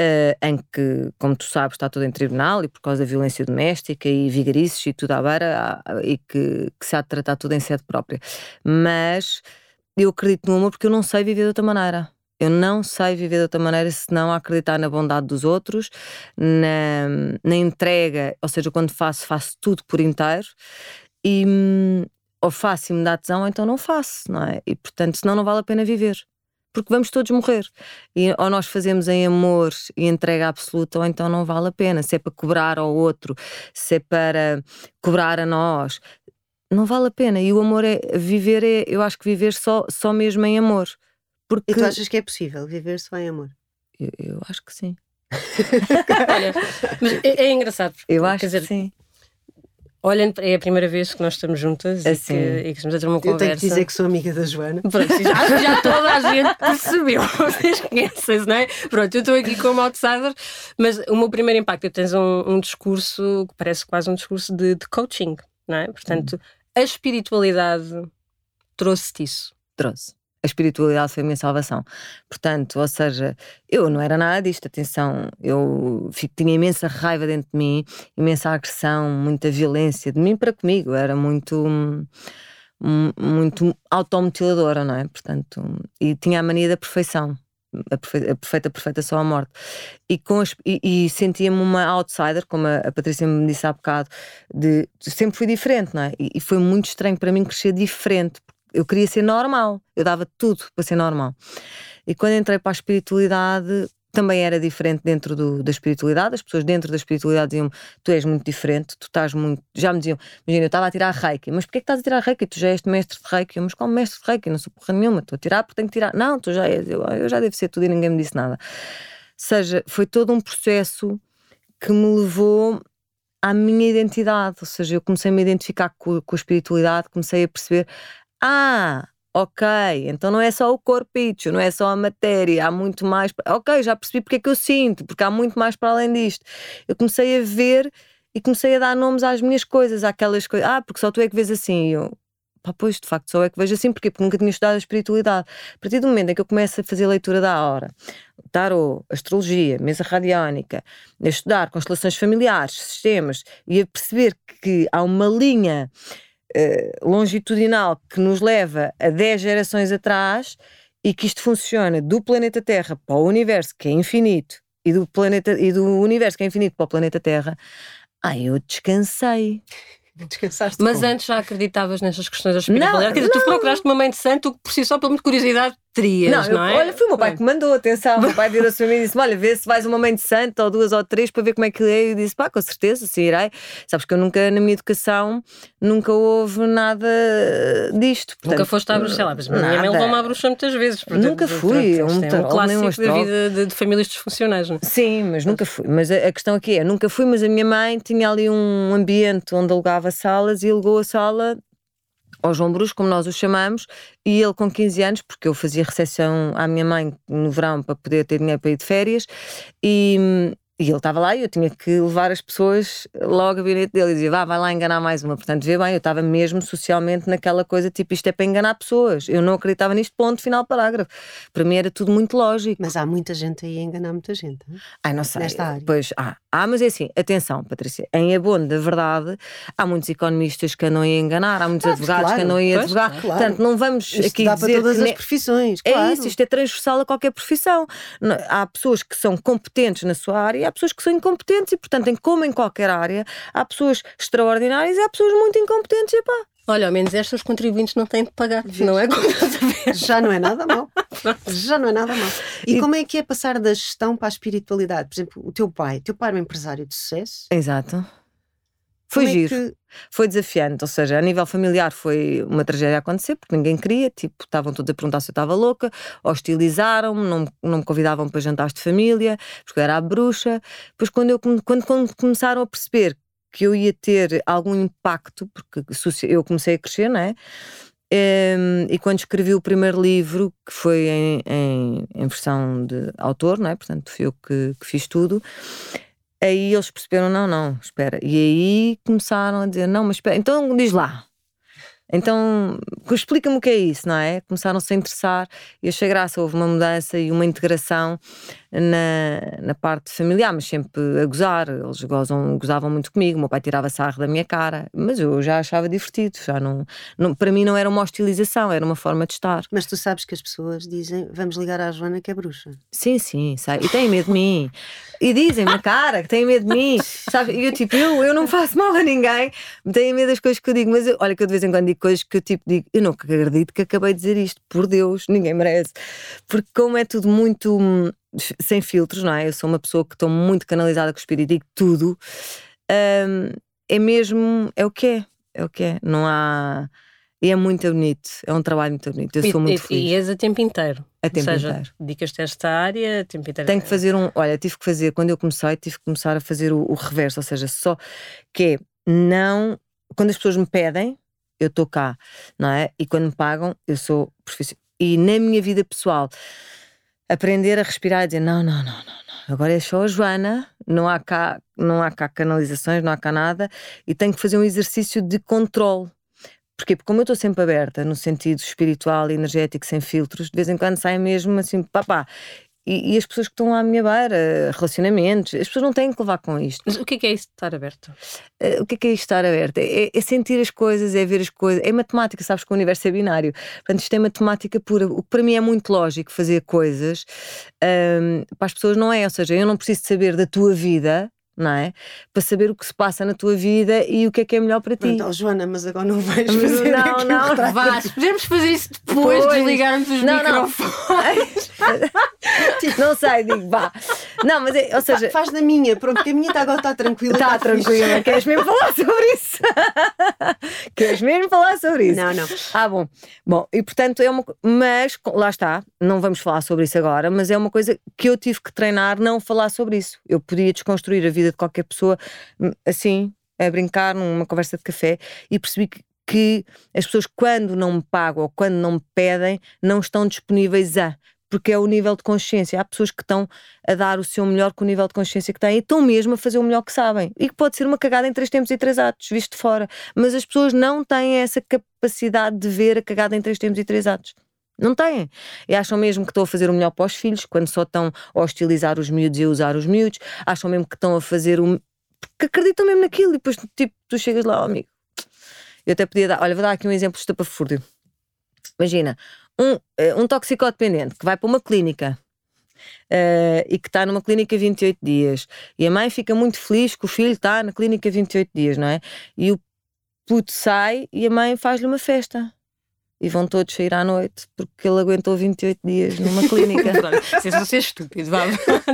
uh, em que, como tu sabes, está tudo em tribunal e por causa da violência doméstica e vigarices e tudo à beira, e que, que se há de tratar tudo em sede própria. Mas eu acredito no amor porque eu não sei viver de outra maneira. Eu não sei viver de outra maneira senão acreditar na bondade dos outros, na, na entrega, ou seja, quando faço, faço tudo por inteiro. E, ou faço e me dá tesão, ou então não faço, não é? E portanto, senão não vale a pena viver. Porque vamos todos morrer. E, ou nós fazemos em amor e entrega absoluta, ou então não vale a pena. Se é para cobrar ao outro, se é para cobrar a nós, não vale a pena. E o amor é viver, é, eu acho que viver só, só mesmo em amor. Porque... E tu achas que é possível viver só em amor? Eu, eu acho que sim. Olha, mas é, é engraçado. Porque, eu acho dizer, que sim. Olhando, é a primeira vez que nós estamos juntas assim. e, que, e que estamos a ter uma conversa. Eu tenho que dizer que sou amiga da Joana. Pronto, já, já toda a gente percebeu. Vocês conhecem-se, não é? Pronto, eu estou aqui como outsider, mas o meu primeiro impacto é que tens um, um discurso que parece quase um discurso de, de coaching, não é? Portanto, hum. a espiritualidade trouxe-te isso. Trouxe a espiritualidade foi a minha salvação. Portanto, ou seja, eu não era nada disto, atenção, eu tinha imensa raiva dentro de mim, imensa agressão, muita violência de mim para comigo, era muito muito automutiladora, não é? Portanto, e tinha a mania da perfeição. A perfeita, a perfeita, perfeita só a morte. E, com as, e, e sentia-me uma outsider, como a, a, Patrícia me disse há bocado, de, sempre fui diferente, não é? E, e, foi muito estranho para mim crescer diferente, eu queria ser normal, eu dava tudo para ser normal. E quando entrei para a espiritualidade, também era diferente dentro do, da espiritualidade. As pessoas dentro da espiritualidade diziam tu és muito diferente, tu estás muito. Já me diziam, imagina, eu estava a tirar reiki, mas porquê que estás a tirar reiki? Tu já és mestre de reiki. Eu, mas como mestre de reiki? Não sou porra nenhuma, estou a tirar porque tenho que tirar. Não, tu já és, eu, eu já devo ser tudo e ninguém me disse nada. Ou seja, foi todo um processo que me levou à minha identidade, ou seja, eu comecei a me identificar com, com a espiritualidade, comecei a perceber ah, ok, então não é só o corpício, não é só a matéria, há muito mais. Ok, já percebi porque é que eu sinto, porque há muito mais para além disto. Eu comecei a ver e comecei a dar nomes às minhas coisas, àquelas coisas. Ah, porque só tu é que vês assim. E eu, pá, pois, de facto, só é que vejo assim, porque nunca tinha estudado a espiritualidade. A partir do momento em que eu começo a fazer leitura da hora, tarot, astrologia, mesa radiónica, a estudar constelações familiares, sistemas, e a perceber que há uma linha eh, longitudinal que nos leva a 10 gerações atrás e que isto funciona do planeta Terra para o universo, que é infinito, e do, planeta, e do universo, que é infinito, para o planeta Terra, ai, eu descansei. Descansaste Mas como? antes já acreditavas nessas questões da espiritualidade? Quer dizer, tu procuraste uma mãe de santo que por si só, pela muita curiosidade, não, não é? Olha, foi o meu pai que mandou, atenção. O meu pai virou-se para mim e disse: Olha, vê se vais uma mãe de santo ou duas ou três para ver como é que é. E eu disse: Pá, com certeza, sim, irei. Sabes que eu nunca, na minha educação, nunca houve nada disto. Portanto, nunca foste à bruxa, lá, mas minha mãe levou-me à bruxa muitas vezes. Portanto, nunca fui. Pronto, um, é um clássico da vida de, de, famílias disfuncionais, não é? Sim, mas nunca fui. Mas a, a, questão aqui é: nunca fui, mas a minha mãe tinha ali um ambiente onde alugava salas e alugou a sala ao João Brusco, como nós o chamamos, e ele com 15 anos, porque eu fazia recepção à minha mãe no verão para poder ter dinheiro para ir de férias, e, e ele estava lá e eu tinha que levar as pessoas logo ao gabinete dele e dizia, vá, vai lá enganar mais uma. Portanto, vê bem, eu estava mesmo socialmente naquela coisa, tipo, isto é para enganar pessoas. Eu não acreditava nisto, ponto, final, parágrafo. Para mim era tudo muito lógico. Mas há muita gente aí a enganar muita gente. Não? Ai, não sei. Nesta área. Pois, há. Ah, mas é assim, atenção, Patrícia, em abono da verdade, há muitos economistas que andam a enganar, há muitos ah, advogados claro, que andam a advogar. Claro. Portanto, não vamos isto aqui dá dizer. para todas as profissões. É claro. isso, isto é transversal a qualquer profissão. Há pessoas que são competentes na sua área há pessoas que são incompetentes incompetentes e, portanto, em, como em qualquer área, há pessoas extraordinárias e há pessoas muito incompetentes e pá. Olha, ao menos estas os contribuintes não têm de pagar, não é? Já não é nada mal. Já não é nada mal. E, e, como é que é passar da gestão para a espiritualidade? Por exemplo, o teu pai, o teu pai era um empresário de sucesso. Exato. Foi giro. É que... Foi desafiante, ou seja, a nível familiar foi uma tragédia a acontecer, porque ninguém queria, tipo, estavam todos a perguntar se eu estava louca, hostilizaram-me, não, não me convidavam para jantares de família, porque eu era a bruxa. Depois, quando, eu, quando, quando começaram a perceber que eu ia ter algum impacto, porque eu comecei a crescer, não é? Um, e quando escrevi o primeiro livro, que foi em, em, em versão de autor, não é? portanto fui eu que, que fiz tudo, Aí eles perceberam: não, não, espera. E aí começaram a dizer: não, mas espera, então diz lá. Então, explica-me o que é isso, não é? Começaram-se a interessar e achei graça, houve uma mudança e uma integração na, na parte familiar, mas sempre a gozar. Eles gozam, gozavam muito comigo, o meu pai tirava sarro da minha cara, mas eu já achava divertido. Já não, não, para mim não era uma hostilização, era uma forma de estar. Mas tu sabes que as pessoas dizem: vamos ligar à Joana que é bruxa. Sim, sim, sai. e têm medo de mim. E dizem-me a cara que têm medo de mim. Sabe? E eu tipo, eu, eu não faço mal a ninguém, têm medo das coisas que eu digo, mas eu, olha que eu de vez em quando digo digo coisas que eu tipo digo, eu não acredito que acabei de dizer isto, por Deus, ninguém merece. Porque como é tudo muito hum, sem filtros, não é? Eu sou uma pessoa que estou muito canalizada com o espírito e digo tudo. Um, é mesmo, é o que é, é o que é. Não há. E é muito bonito, é um trabalho muito bonito. Eu e, sou muito e, feliz. E és a tempo inteiro. A tempo Ou seja, inteiro. dedicas-te a esta área a tempo inteiro. Tenho que fazer um. Olha, tive que fazer, quando eu comecei, tive que começar a fazer o, o reverso, ou seja, só que é não. Quando as pessoas me pedem, eu estou cá, não é? E quando me pagam, eu sou profissional. E na minha vida pessoal, aprender a respirar e dizer: não, não, não, não, não. Agora é só a Joana, não há cá, não há cá canalizações, não há cá nada, e tenho que fazer um exercício de controle. Porquê? Porque como eu estou sempre aberta no sentido espiritual e energético, sem filtros, de vez em quando sai mesmo assim, papá. E, e as pessoas que estão lá à minha beira, relacionamentos, as pessoas não têm que levar com isto. Mas o que é que é isso de estar aberto? Uh, o que é que é isto estar aberto? É, é, sentir as coisas, é ver as coisas. É matemática, sabes que o universo é binário. Portanto, isto é matemática pura. O que para mim é muito lógico fazer coisas, um, para as pessoas não é. Ou seja, eu não preciso de saber da tua vida. Não é? Para saber o que se passa na tua vida e o que é que é melhor para ti. Oh, Joana, mas agora não vais fazer Não, aqui um não, retrato. Vá, podemos fazer isso depois de Pois. desligarmos os Não, não. microfones. não sei, digo, vá. Não, mas é, ou seja, Faz da minha, pronto, que a minha está agora está tranquila. Está fixe. tranquila, queres mesmo falar sobre isso? queres mesmo falar sobre isso? Não, não. Ah, bom. Bom, e portanto é uma. Mas, lá está, não vamos falar sobre isso agora, mas é uma coisa que eu tive que treinar não falar sobre isso. Eu podia desconstruir a vida de qualquer pessoa hum, assim, a brincar numa conversa de café e percebi que. que as pessoas, quando não me pagam ou quando não me pedem, não estão disponíveis a. Porque é o nível de consciência. Há pessoas que estão a dar o seu melhor com o nível de consciência que têm e estão mesmo a fazer o melhor que sabem. E que pode ser uma cagada em três tempos e três atos, visto de fora. Mas as pessoas não têm essa capacidade de ver a cagada em três tempos e três atos. Não têm. E acham mesmo que estão a fazer o melhor para os filhos, quando só estão a hostilizar os miúdos e a usar os miúdos. Acham mesmo que estão a fazer o. porque acreditam mesmo naquilo. E depois, tipo, tu chegas lá, oh, amigo. Eu até podia dar. Olha, vou dar aqui um exemplo estapafúrdio. Imagina, um, eh, um toxicodependente que vai para uma clínica eh, e que está numa clínica 28 dias e a mãe fica muito feliz que o filho está na clínica 28 dias, não é? E o puto sai e a mãe faz-lhe uma festa. E vão todos sair à noite porque ele aguentou 28 dias numa clínica. Se isso ser estúpido, vá.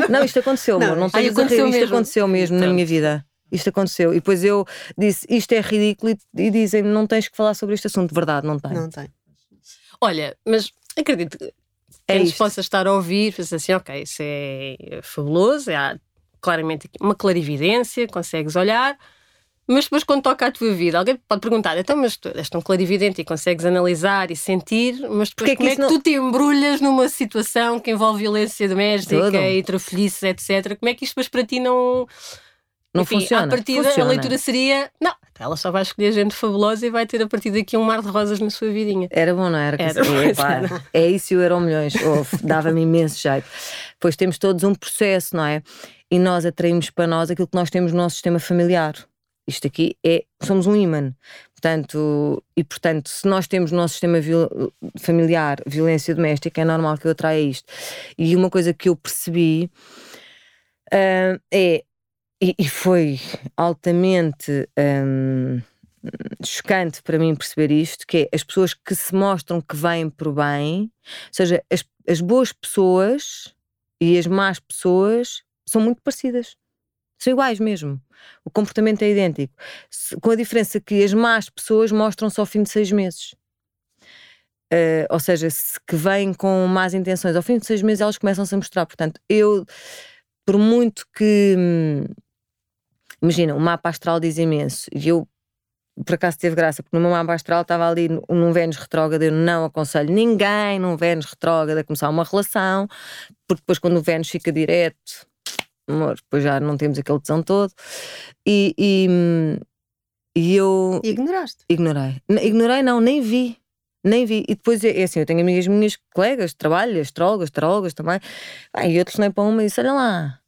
Não, isto aconteceu, Não, amor. Não a aconteceu. Isto aconteceu mesmo na Pronto. minha vida. Isto aconteceu. E depois eu disse: Isto é ridículo. E, e dizem: Não tens que falar sobre este assunto. Verdade, não tem. Não tem. Olha, mas acredito que É quem nos possa estar a ouvir, pensa assim, ok, isso é fabuloso, há claramente aqui uma clarividência, consegues olhar, mas depois quando toca a tua vida, alguém pode perguntar, então, mas tu és tão clarividente e consegues analisar e sentir, mas depois Porque é que como é isso que não- tu te embrulhas numa situação que envolve violência doméstica, Tudo. intrafelices, etc. Como é que isto depois para ti não... Não Enfim, funciona. À partida, Funciona. a leitura seria, não, ela só vai escolher gente fabulosa e vai ter a partir daqui um mar de rosas na sua vidinha. Era bom, não era? Era, era. É isso e o Euro Milhões. Dava-me imenso jeito. Pois temos todos um processo, não é? E nós atraímos para nós aquilo que nós temos no nosso sistema familiar. Isto aqui é. Somos um imã. Portanto, e portanto, se nós temos no nosso sistema viol- familiar violência doméstica, é normal que eu atraia isto. E uma coisa que eu percebi ah, é. E, e foi altamente. hum, chocante para mim perceber isto, que é as pessoas que se mostram que vêm por bem, ou seja, as, as boas pessoas e as más pessoas são muito parecidas. São iguais mesmo. O comportamento é idêntico. Com a diferença que as más pessoas mostram-se ao fim de seis meses. Eh, ou seja, se que vêm com más intenções, ao fim de seis meses elas começam-se a mostrar. Portanto, eu, por muito que. hum, Imagina, o mapa astral diz imenso. E eu por acaso teve graça, porque no meu mapa astral estava ali num Vênus retrógrado. Eu não aconselho ninguém num Vênus retrógrado a começar uma relação, porque depois, quando o Vênus fica direto, amor, depois já não temos aquele tesão todo. E, e, e eu ignoraste. ignorei. Ignorei, não, nem vi. Nem vi. E depois é é assim: eu tenho amigas minhas, colegas de trabalho, astrólogas, tarólogas também. Ah, e eu telefonei para uma e disse: Olha lá.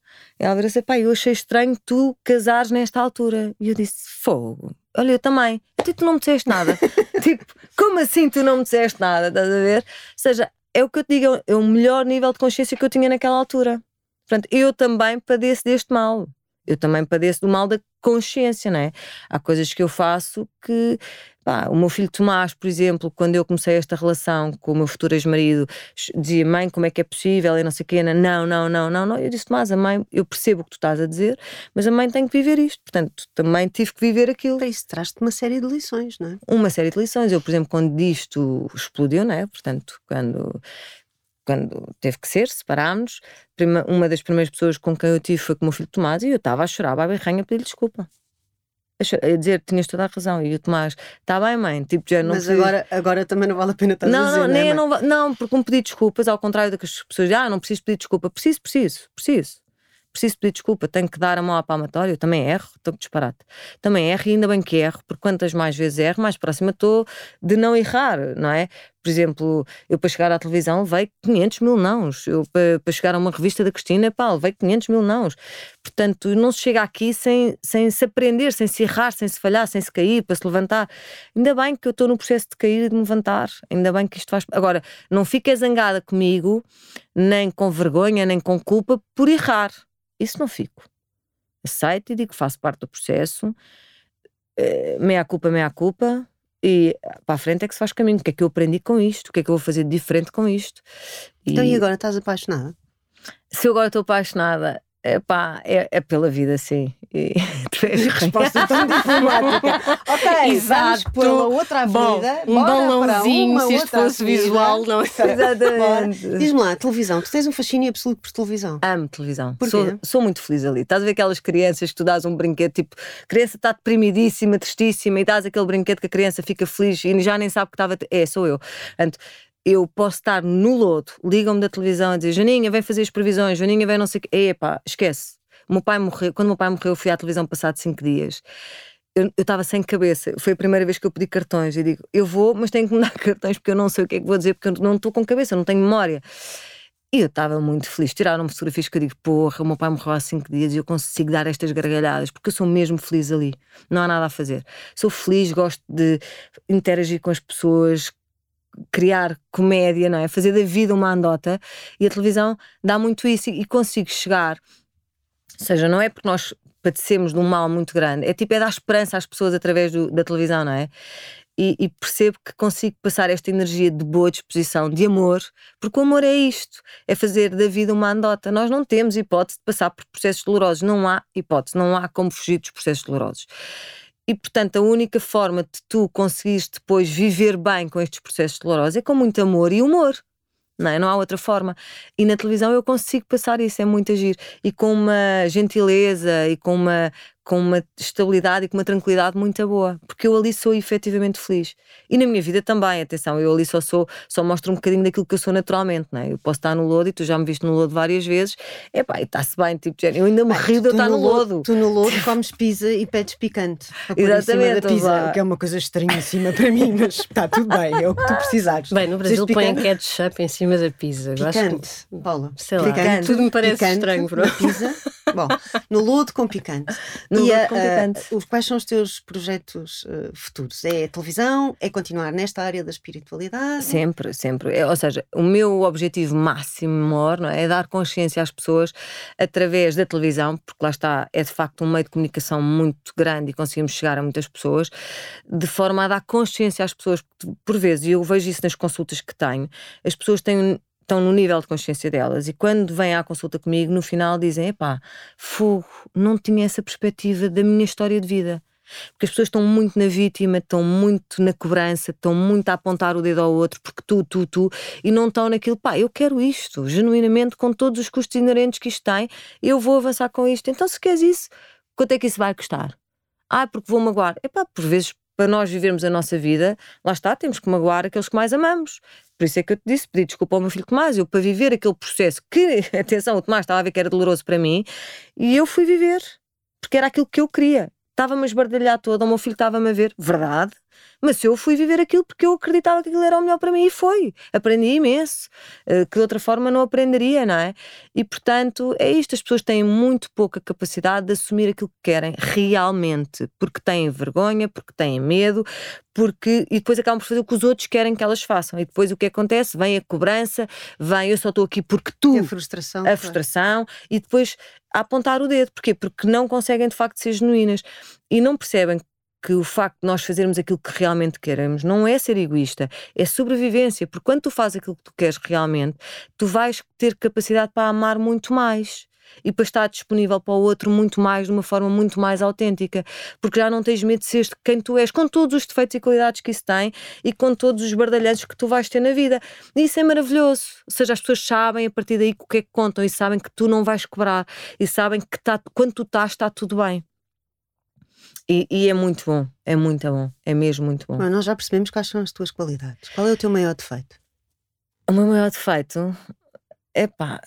E ela disse: Pai, eu achei estranho tu casares nesta altura. E eu disse: Fogo. Olha, eu também. Até tu não me disseste nada. tipo, como assim tu não me disseste nada? Estás a ver? Ou seja, é o que eu te digo, é o melhor nível de consciência que eu tinha naquela altura. Portanto, eu também padeço deste mal. Eu também padeço do mal da consciência, não é? Há coisas que eu faço que Pá, o meu filho Tomás, por exemplo, quando eu comecei esta relação com o meu futuro ex-marido, dizia: Mãe, como é que é possível? E não sei o quê. Não, não, não, não, não. Eu disse: Tomás, a mãe, eu percebo o que tu estás a dizer, mas a mãe tem que viver isto. Portanto, também tive que viver aquilo. Isso traz-te uma série de lições, não é? Uma série de lições. Eu, por exemplo, quando isto explodiu, não é? Portanto, quando quando teve que ser, separámos-nos. Uma das primeiras pessoas com quem eu tive foi com o meu filho Tomás e eu estava a chorar, a berranha, a pedir desculpa a dizer tinhas toda a razão. E o Tomás, está bem, mãe, tipo, já não Mas agora, agora também não vale a pena estar não, a dizer, não, nem é, não, não, porque um pedir desculpas, ao contrário do que as pessoas dizem, ah, não preciso pedir desculpa. Preciso, preciso, preciso preciso pedir desculpa, tenho que dar a mão à palmatória, eu também erro, estou que disparate. Também erro e ainda bem que erro, porque quantas mais vezes erro, mais próxima estou de não errar, não é? Por exemplo, eu para chegar à televisão levei 500 mil nãos. Eu para, chegar a uma revista da Cristina, pá, levei 500 mil nãos. Portanto, não se chega aqui sem, sem se aprender, sem se errar, sem se falhar, sem se cair, para se levantar. Ainda bem que eu estou no processo de cair e de me levantar. Ainda bem que isto faz. Agora, não fiques zangada comigo, nem com vergonha, nem com culpa, por errar. Isso não fico. Aceito e digo que faço parte do processo, eh, meia culpa, meia culpa, e para a frente é que se faz caminho. O que é que eu aprendi com isto? O que é que eu vou fazer de diferente com isto? E... Então, e agora estás apaixonada? Se eu agora estou apaixonada, Epá, é, é pela vida, sim. E tu és resposta tão diplomática. ok, Exato. vamos pela outra avenida. Bom, um balãozinho, se isto fosse avenida. visual, não é? Exatamente. Diz-me lá, televisão, tu tens um fascínio absoluto por televisão. Amo televisão. Sou, sou, muito feliz ali. Estás a ver aquelas crianças que tu dás um brinquedo, tipo, a criança está deprimidíssima, tristíssima, e dás aquele brinquedo que a criança fica feliz e já nem sabe que estava. É, sou eu. Portanto, eu posso estar no lodo, ligam-me da televisão a dizer Janinha, vem fazer as previsões, Janinha, vem não sei o quê. Epá, esquece. Meu pai morreu, quando o meu pai morreu, eu fui à televisão passado cinco dias. Eu estava sem cabeça. Foi a primeira vez que eu pedi cartões. Eu digo, eu vou, mas tenho que me dar cartões porque eu não sei o que é que vou dizer, porque eu não estou com cabeça, não tenho memória. E eu estava muito feliz. Tiraram-me fotografias que eu digo, porra, o meu pai morreu há cinco dias e eu consigo dar estas gargalhadas, porque eu sou mesmo feliz ali. Não há nada a fazer. Sou feliz, gosto de interagir com as pessoas, criar comédia, não é? Fazer da vida uma andota e a televisão dá muito isso e, consigo chegar. Ou seja, não é porque nós padecemos de um mal muito grande, é tipo é dar esperança às pessoas através do, da televisão, não é? E, e, percebo que consigo passar esta energia de boa disposição, de amor, porque o amor é isto, é fazer da vida uma andota. Nós não temos hipótese de passar por processos dolorosos, não há hipótese, não há como fugir dos processos dolorosos. E, portanto, a única forma de tu conseguires depois viver bem com estes processos dolorosos é com muito amor e humor. Não, é? não há outra forma. E na televisão eu consigo passar isso, é muito agir. E com uma gentileza e com uma, com uma estabilidade e com uma tranquilidade muito boa, porque eu ali sou efetivamente feliz. E na minha vida também, atenção, eu ali só sou, só mostro um bocadinho daquilo que eu sou naturalmente, não é? Eu posso estar no lodo e tu já me viste no lodo várias vezes, é pá, e está-se bem, tipo, eu ainda me rio de eu estar no lodo. Tu no lodo comes pizza e pedes picante. Exatamente. Da pizza, que é uma coisa estranhíssima para mim, mas está tudo bem, é o que tu precisares. Bem, no Brasil põem ketchup em cima da pizza. Picante, Paula. Sei lá, picante, tudo me parece picante, estranho. Bro. Pizza. Bom, no lodo com picante. No e lodo com picante. Uh, quais são os teus projetos uh, futuros? É televisão? É continuar nesta área da espiritualidade? Sempre, sempre. É, ou seja, o meu objetivo máximo, maior, não é? é dar consciência às pessoas através da televisão, porque lá está, é de facto um meio de comunicação muito grande e conseguimos chegar a muitas pessoas, de forma a dar consciência às pessoas, por vezes, e eu vejo isso nas consultas que tenho, as pessoas têm estão no nível de consciência delas e quando vêm à consulta comigo, no final dizem: epá, fogo, não tinha essa perspectiva da minha história de vida. Porque as pessoas estão muito na vítima, estão muito na cobrança, estão muito a apontar o dedo ao outro, porque tu, tu, tu, e não estão naquilo, pá, eu quero isto, genuinamente, com todos os custos inerentes que isto tem, eu vou avançar com isto. Então, se queres isso, quanto é que isso vai custar? Ah, porque vou magoar. Epá, por vezes para nós vivermos a nossa vida, lá está, temos que magoar aqueles que mais amamos. Por isso é que eu te disse, pedi desculpa ao meu filho Tomás, eu para viver aquele processo que, atenção, o Tomás estava a ver que era doloroso para mim, e eu fui viver, porque era aquilo que eu queria. Estava-me a esbardalhar toda, o meu filho estava-me a ver, verdade, mas eu fui viver aquilo porque eu acreditava que aquilo era o melhor para mim e foi. Aprendi imenso, eh, que de outra forma não aprenderia, não é? E portanto, é isto: as pessoas têm muito pouca capacidade de assumir aquilo que querem realmente, porque têm vergonha, porque têm medo, porque e depois acabam por fazer o que os outros querem que elas façam. E depois o que acontece? Vem a cobrança, vem eu só estou aqui porque tu. A frustração. A frustração, e depois a apontar o dedo. Porquê? Porque não conseguem de facto ser genuínas e não percebem que o facto de nós fazermos aquilo que realmente queremos não é ser egoísta, é sobrevivência, porque quando tu fazes aquilo que tu queres realmente, tu vais ter capacidade para amar muito mais e para estar disponível para o outro muito mais, de uma forma muito mais autêntica, porque já não tens medo de ser quem tu és, com todos os defeitos e qualidades que isso tem e com todos os bardalhanços que tu vais ter na vida. E isso é maravilhoso. Ou seja, as pessoas sabem a partir daí o que é que contam e sabem que tu não vais cobrar e sabem que tá, quando tu estás, está tudo bem. E, e, é muito bom, é muito bom, é mesmo muito bom. Mas nós já percebemos quais são as tuas qualidades. Qual é o teu maior defeito? O meu maior defeito é pá,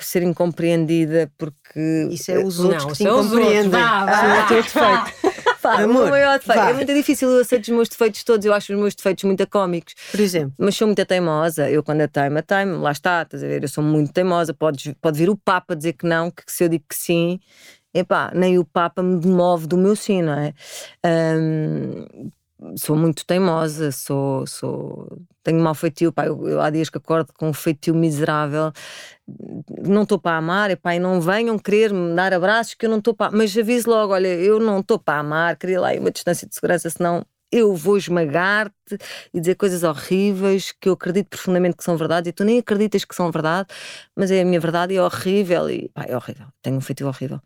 ser incompreendida porque. Isso é os outros não, que te incompreendem. Vá, vá. Ah, é o teu defeito. Pá, Amor, o maior defeito. É muito difícil eu aceitar os meus defeitos todos. Eu acho os meus defeitos muito cómicos. Por exemplo. Mas sou muito teimosa. Eu, quando é teima, teimo. Lá está, estás a ver? Eu sou muito teimosa. Pode, pode vir o Papa dizer que não, que se eu digo que sim, epá, nem o Papa me demove do meu sim, não é? Um, sou muito teimosa, sou, sou tenho mau feitio, pá, eu, eu, há dias que acordo com um feitio miserável, não estou para amar, epá, e não venham querer me dar abraços que eu não estou para, mas aviso logo, olha, eu não estou para amar, queria lá uma distância de segurança, senão eu vou esmagar-te e dizer coisas horríveis que eu acredito profundamente que são verdade e tu nem acreditas que são verdade, mas é a minha verdade e é horrível e pá, é horrível, tenho um feitio horrível.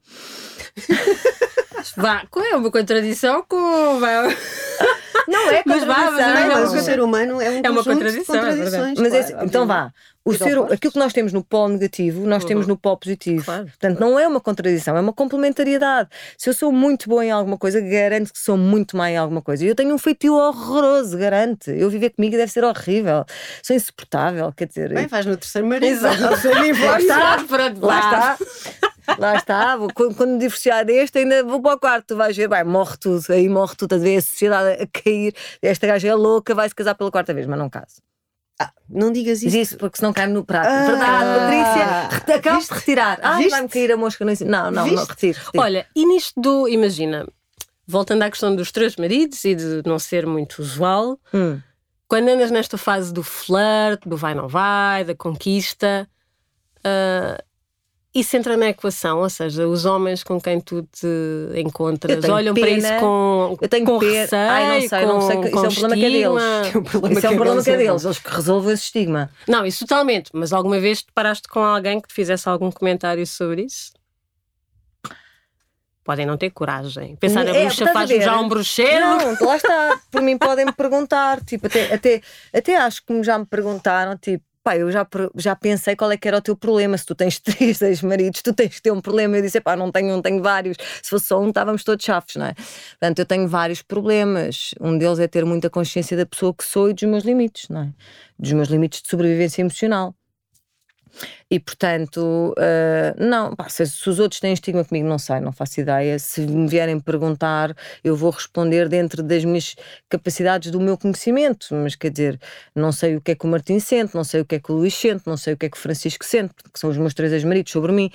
Vá, é uma contradição com. Não é contradição. Mas, vá, mas, mas o ser humano é um é uma contradição, é contradições. É mas é, claro, então vá. O ser, aquilo que nós temos no polo negativo, nós uhum. temos no polo positivo. Claro. Portanto, não é uma contradição, é uma complementariedade. Se eu sou muito boa em alguma coisa, garanto que sou muito má em alguma coisa. E eu tenho um feitio horroroso, garanto. Eu viver comigo deve ser horrível. Sou insuportável, quer dizer. Bem, faz no terceiro marido. Exato. lá está. Lá está. Lá está, quando, quando me divorciar deste, ainda vou para o quarto, tu vais ver, vai, morre tudo, aí morre tudo, a ver a sociedade a cair, esta gaja é louca, vai se casar pela quarta vez, mas não caso. Ah, não digas isso. isso, porque senão cai-me no prato. Ah, Verdade, Patrícia, acabas de retirar. Ah, vai-me cair a mosca. Não, não, não, não retiro, retiro. Olha, e nisto do, imagina, voltando à questão dos três maridos e de não ser muito usual, hum. quando andas nesta fase do flirt, do vai não vai, da conquista, uh, isso entra na equação, ou seja, os homens com quem tu te encontras olham pena, para isso com, eu tenho com pena. receio, Ai, não sei, com, não sei, isso é um problema que é deles. É um problema isso é um problema que é deles, eles que resolvem esse estigma. Não, isso totalmente, mas alguma vez te paraste com alguém que te fizesse algum comentário sobre isso? Podem não ter coragem. Pensar na é, bruxa faz já um bruxeiro. Não, lá está. Por mim podem me perguntar. Tipo, até, até, até acho que já me perguntaram, tipo, pá, eu já, já pensei qual é que era o teu problema. Se tu tens três ex-maridos, tu tens que ter um problema. Eu disse, pá, não tenho, não tenho vários. Se fosse só um, estávamos todos chafes, não é? Portanto, eu tenho vários problemas. Um deles é ter muita consciência da pessoa que sou e dos meus limites, não é? Dos meus limites de sobrevivência emocional. E portanto, uh, não, pá, se, se, os outros têm estigma comigo, não sei, não faço ideia. Se me vierem perguntar, eu vou responder dentro das minhas capacidades do meu conhecimento. Mas quer dizer, não sei o que é que o Martim sente, não sei o que é que o Luís sente, não sei o que é que o Francisco sente, porque são os meus três ex-maridos sobre mim.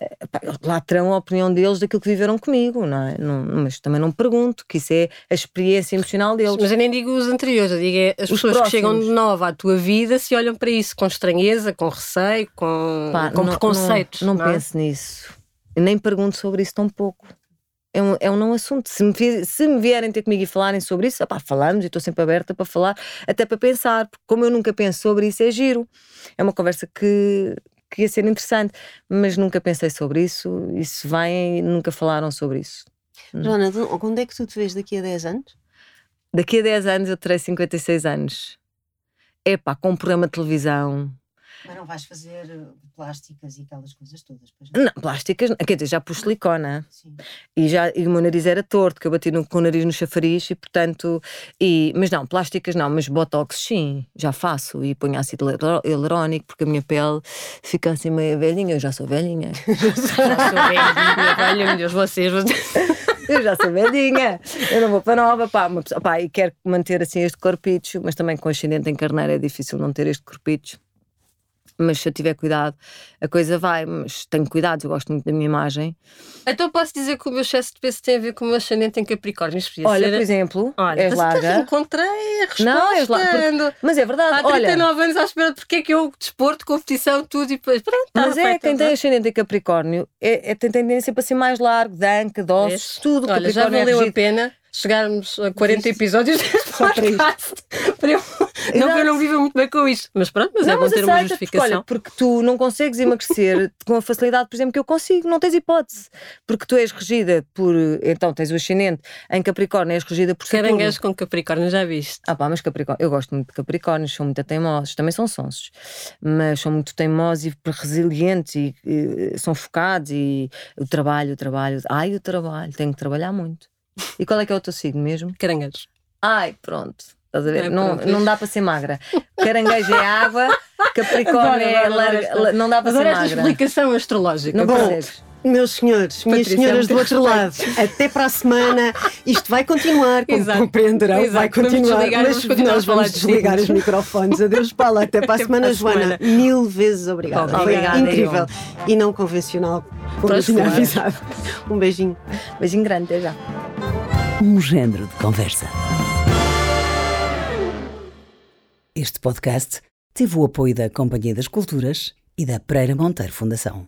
Uh, pá, lá terão a opinião deles daquilo que viveram comigo, não é? Não, mas também não pergunto, que isso é a experiência emocional deles. Mas eu nem digo os anteriores, eu digo é as os pessoas próximos. que chegam de nova à tua vida se olham para isso com estranheza, com receio, com Pá, com não, preconceitos. Não, não, não é? penso nisso. Eu nem pergunto sobre isso tão pouco. É um, é um não assunto. Se me, se me vierem ter comigo e falarem sobre isso, opá, falamos e estou sempre aberta para falar, até para pensar, porque como eu nunca penso sobre isso, é giro. É uma conversa que, que ia ser interessante, mas nunca pensei sobre isso. E se vêm, nunca falaram sobre isso. Hum. Joana, onde é que tu te vês daqui a 10 anos? Daqui a 10 anos eu terei 56 anos. É pá, com um programa de televisão, mas não vais fazer eh, plásticas e aquelas coisas todas, pois não? Não, plásticas, quer dizer, já pus silicona. Sim. E, já, e o meu nariz era torto, que eu bati no, com o nariz no chafariz e, portanto. E, mas não, plásticas não, mas botox sim, já faço. E ponho ácido hialurónico, porque a minha pele fica assim meio velhinha. Eu já sou velhinha. já sou velhinha, velha, meu Deus, vocês. Eu já sou velhinha, eu não vou para nova, pá, uma pessoa, pá, e quero manter assim este corpicho, mas também com ascendente em carneiro é difícil não ter este corpicho mas se eu tiver cuidado, a coisa vai. Mas tenho cuidado, eu gosto muito da minha imagem. Então posso dizer que o meu excesso de peso tem a ver com o meu ascendente em Capricórnio. Olha, ser... por exemplo, Olha, és larga. encontrei a resposta. Não, és larga. Mas é verdade. Há 39 Olha, anos à espera de porque é que eu desporto, competição, tudo e depois. Pronto, tá mas é, quem tem ascendente em Capricórnio é, é, tem tendência para ser mais largo, danca, dossos, tudo. Olha, já valeu é a pena chegarmos a 40 episódios deste podcast. Para eu, não que eu não viva muito bem com isto. Mas pronto, mas é Não, bom mas ter uma justificação. Porque, olha, porque tu não consegues emagrecer com a facilidade, por exemplo, que eu consigo, não tens hipótese. Porque tu és regida por. Então tens o ascendente em Capricórnio, és regida por. Caranguejo com Capricórnio, já viste? Ah pá, mas Capricórnio, eu gosto muito de Capricórnios, são muito teimosos, também são sonsos, mas são muito teimosos e resilientes e, e são focados e o trabalho, o trabalho, ai o trabalho, tenho que trabalhar muito. E qual é que é o teu signo mesmo? Caranguejo. Ai, pronto. Estás a ver? É, não, pronto. não dá para ser magra. Caranguejo é água, Capricórnio Adoro, é adoro, larga, não dá para ser magra. explicação astrológica. Não consegues. Meus senhores, minhas Patrícia, senhoras do outro lado, até para a semana. Isto vai continuar, como Exato. compreenderão, Exato. vai continuar. desligar, mas vamos continuar nós vamos de desligar os microfones. Adeus, Paula. Até para a semana, Joana. semana. Mil vezes obrigada. Foi Obrigada, incrível. eu. E não convencional, como eu tinha avisado. Um beijinho. Beijinho grande, até já. Um género de conversa. Este podcast teve o apoio da Companhia das Culturas e da Pereira Monteiro Fundação.